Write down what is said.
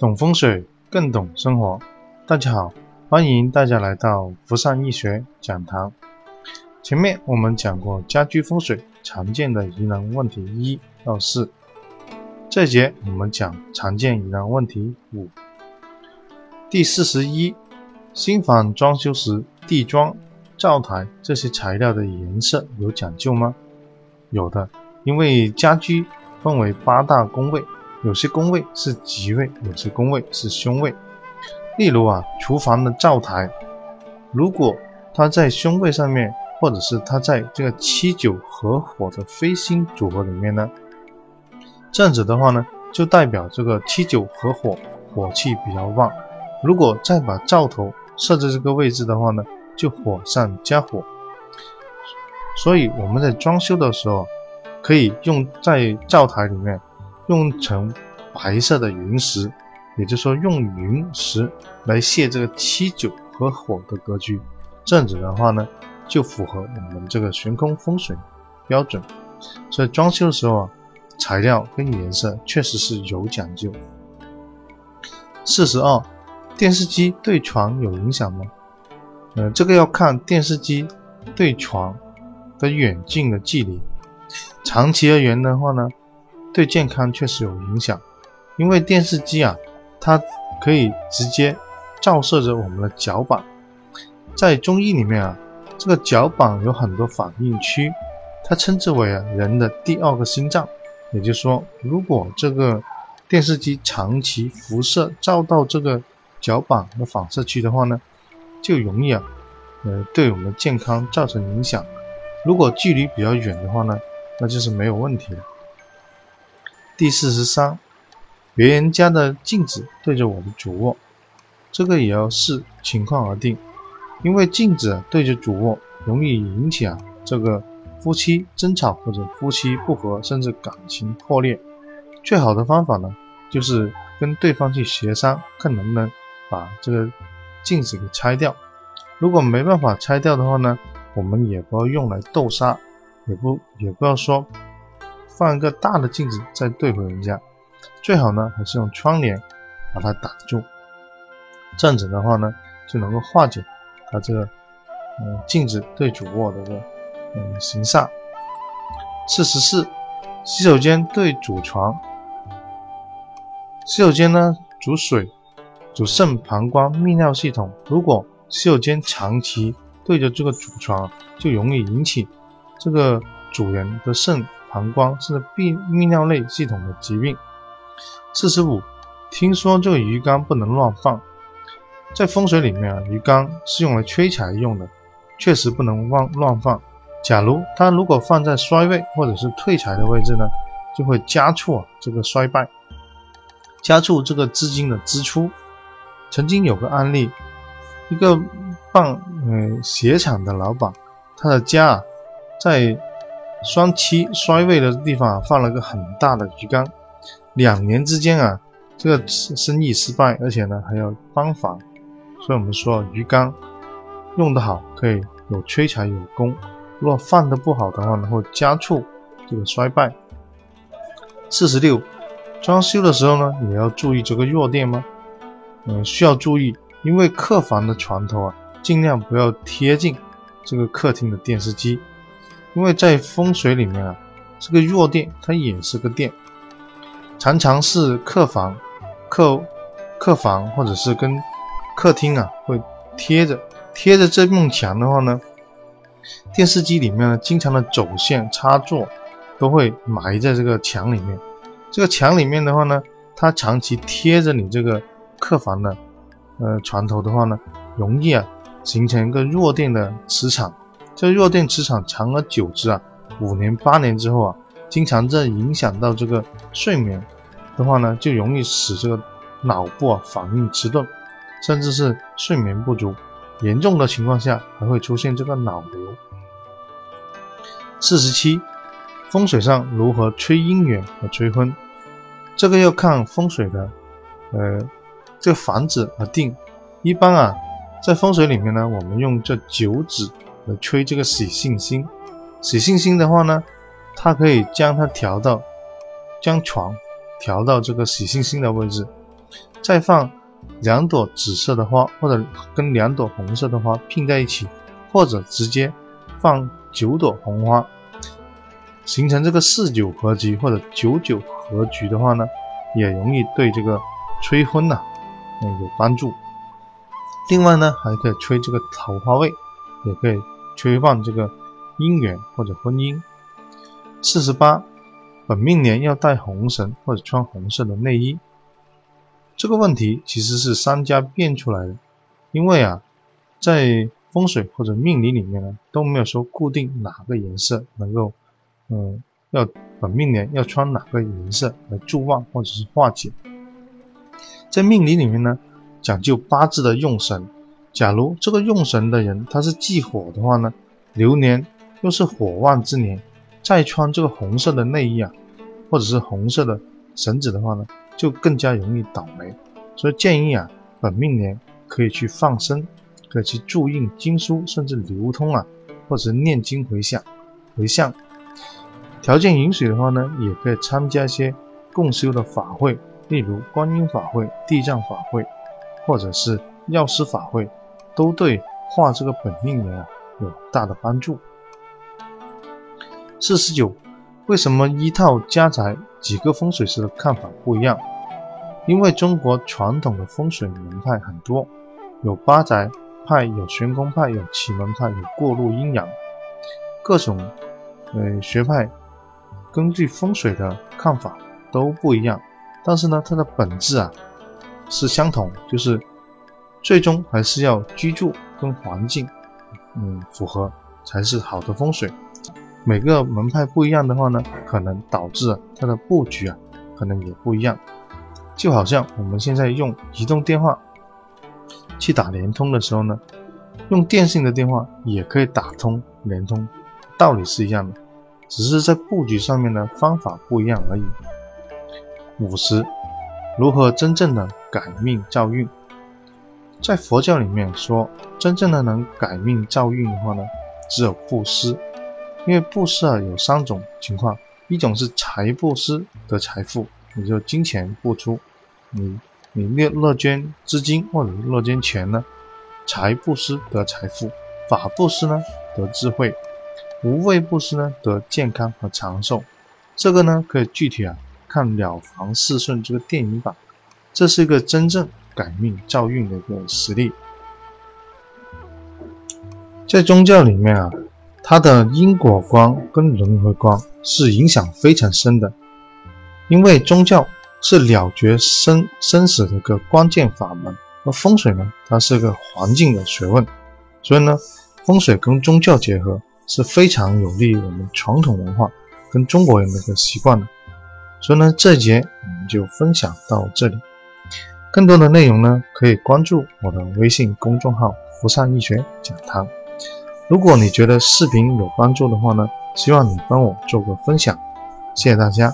懂风水更懂生活。大家好，欢迎大家来到福善易学讲堂。前面我们讲过家居风水常见的疑难问题一到四，这节我们讲常见疑难问题五。第四十一，新房装修时地砖、灶台这些材料的颜色有讲究吗？有的，因为家居分为八大工位。有些宫位是吉位，有些宫位是凶位。例如啊，厨房的灶台，如果它在凶位上面，或者是它在这个七九合火的飞星组合里面呢，这样子的话呢，就代表这个七九合火，火气比较旺。如果再把灶头设置这个位置的话呢，就火上加火。所以我们在装修的时候，可以用在灶台里面。用成白色的云石，也就是说用云石来泄这个七九合火的格局，这样子的话呢，就符合我们这个悬空风水标准。所以装修的时候啊，材料跟颜色确实是有讲究。四十二，电视机对床有影响吗？呃，这个要看电视机对床的远近的距离。长期而言的话呢。对健康确实有影响，因为电视机啊，它可以直接照射着我们的脚板。在中医里面啊，这个脚板有很多反应区，它称之为啊人的第二个心脏。也就是说，如果这个电视机长期辐射照到这个脚板的反射区的话呢，就容易啊，呃，对我们的健康造成影响。如果距离比较远的话呢，那就是没有问题的。第四十三，别人家的镜子对着我的主卧，这个也要视情况而定。因为镜子对着主卧，容易引起啊这个夫妻争吵或者夫妻不和，甚至感情破裂。最好的方法呢，就是跟对方去协商，看能不能把这个镜子给拆掉。如果没办法拆掉的话呢，我们也不要用来斗杀，也不也不要说。放一个大的镜子再对回人家，最好呢还是用窗帘把它挡住，这样子的话呢就能够化解它这个嗯镜子对主卧的这个嗯形煞。四十四，洗手间对主床，洗手间呢主水，主肾膀胱泌尿系统，如果洗手间长期对着这个主床，就容易引起这个主人的肾。膀胱是泌泌尿类系统的疾病。四十五，听说这个鱼缸不能乱放，在风水里面啊，鱼缸是用来催财用的，确实不能乱乱放。假如它如果放在衰位或者是退财的位置呢，就会加速这个衰败，加速这个资金的支出。曾经有个案例，一个办呃鞋厂的老板，他的家啊在。双七衰位的地方放了个很大的鱼缸，两年之间啊，这个生意失败，而且呢还要搬房，所以我们说鱼缸用得好可以有催财有功，如果放的不好的话呢，会加速这个衰败。四十六，装修的时候呢，也要注意这个弱电吗？嗯，需要注意，因为客房的床头啊，尽量不要贴近这个客厅的电视机。因为在风水里面啊，这个弱电它也是个电，常常是客房、客客房或者是跟客厅啊会贴着贴着这面墙的话呢，电视机里面呢经常的走线插座都会埋在这个墙里面。这个墙里面的话呢，它长期贴着你这个客房的呃床头的话呢，容易啊形成一个弱电的磁场。这弱电磁场长而久之啊，五年八年之后啊，经常在影响到这个睡眠的话呢，就容易使这个脑部啊反应迟钝，甚至是睡眠不足，严重的情况下还会出现这个脑瘤。四十七，风水上如何催姻缘和催婚？这个要看风水的，呃，这个房子而定。一般啊，在风水里面呢，我们用这九指。来吹这个喜信星，喜信星的话呢，它可以将它调到，将床调到这个喜信星的位置。再放两朵紫色的花，或者跟两朵红色的花拼在一起，或者直接放九朵红花，形成这个四九合局或者九九合局的话呢，也容易对这个催婚呐，有帮助。另外呢，还可以吹这个桃花位，也可以催旺这个姻缘或者婚姻。四十八，本命年要带红绳或者穿红色的内衣。这个问题其实是商家变出来的，因为啊，在风水或者命理里面呢，都没有说固定哪个颜色能够，嗯，要本命年要穿哪个颜色来助旺或者是化解。在命理里面呢，讲究八字的用神。假如这个用神的人他是忌火的话呢，流年又是火旺之年，再穿这个红色的内衣啊，或者是红色的绳子的话呢？就更加容易倒霉，所以建议啊，本命年可以去放生，可以去注印经书，甚至流通啊，或者念经回向，回向。条件允许的话呢，也可以参加一些共修的法会，例如观音法会、地藏法会，或者是药师法会，都对画这个本命年啊有大的帮助。四十九，为什么一套家宅几个风水师的看法不一样？因为中国传统的风水门派很多，有八宅派，有玄功派，有奇门派，有过路阴阳，各种呃学派根据风水的看法都不一样。但是呢，它的本质啊是相同，就是最终还是要居住跟环境嗯符合才是好的风水。每个门派不一样的话呢，可能导致它的布局啊可能也不一样。就好像我们现在用移动电话去打联通的时候呢，用电信的电话也可以打通联通，道理是一样的，只是在布局上面的方法不一样而已。五十，如何真正的改命造运？在佛教里面说，真正的能改命造运的话呢，只有布施，因为布施啊有三种情况，一种是财布施得财富，也就金钱付出。你你乐乐捐资金或者是乐捐钱呢？财布施得财富，法布施呢得智慧，无畏布施呢得健康和长寿。这个呢可以具体啊看《了凡四顺》这个电影版，这是一个真正改命造运的一个实例。在宗教里面啊，它的因果观跟轮回观是影响非常深的，因为宗教。是了结生生死的一个关键法门，而风水呢，它是个环境的学问，所以呢，风水跟宗教结合是非常有利于我们传统文化跟中国人的一个习惯的。所以呢，这节我们就分享到这里，更多的内容呢，可以关注我的微信公众号“福善易学讲堂”。如果你觉得视频有帮助的话呢，希望你帮我做个分享，谢谢大家。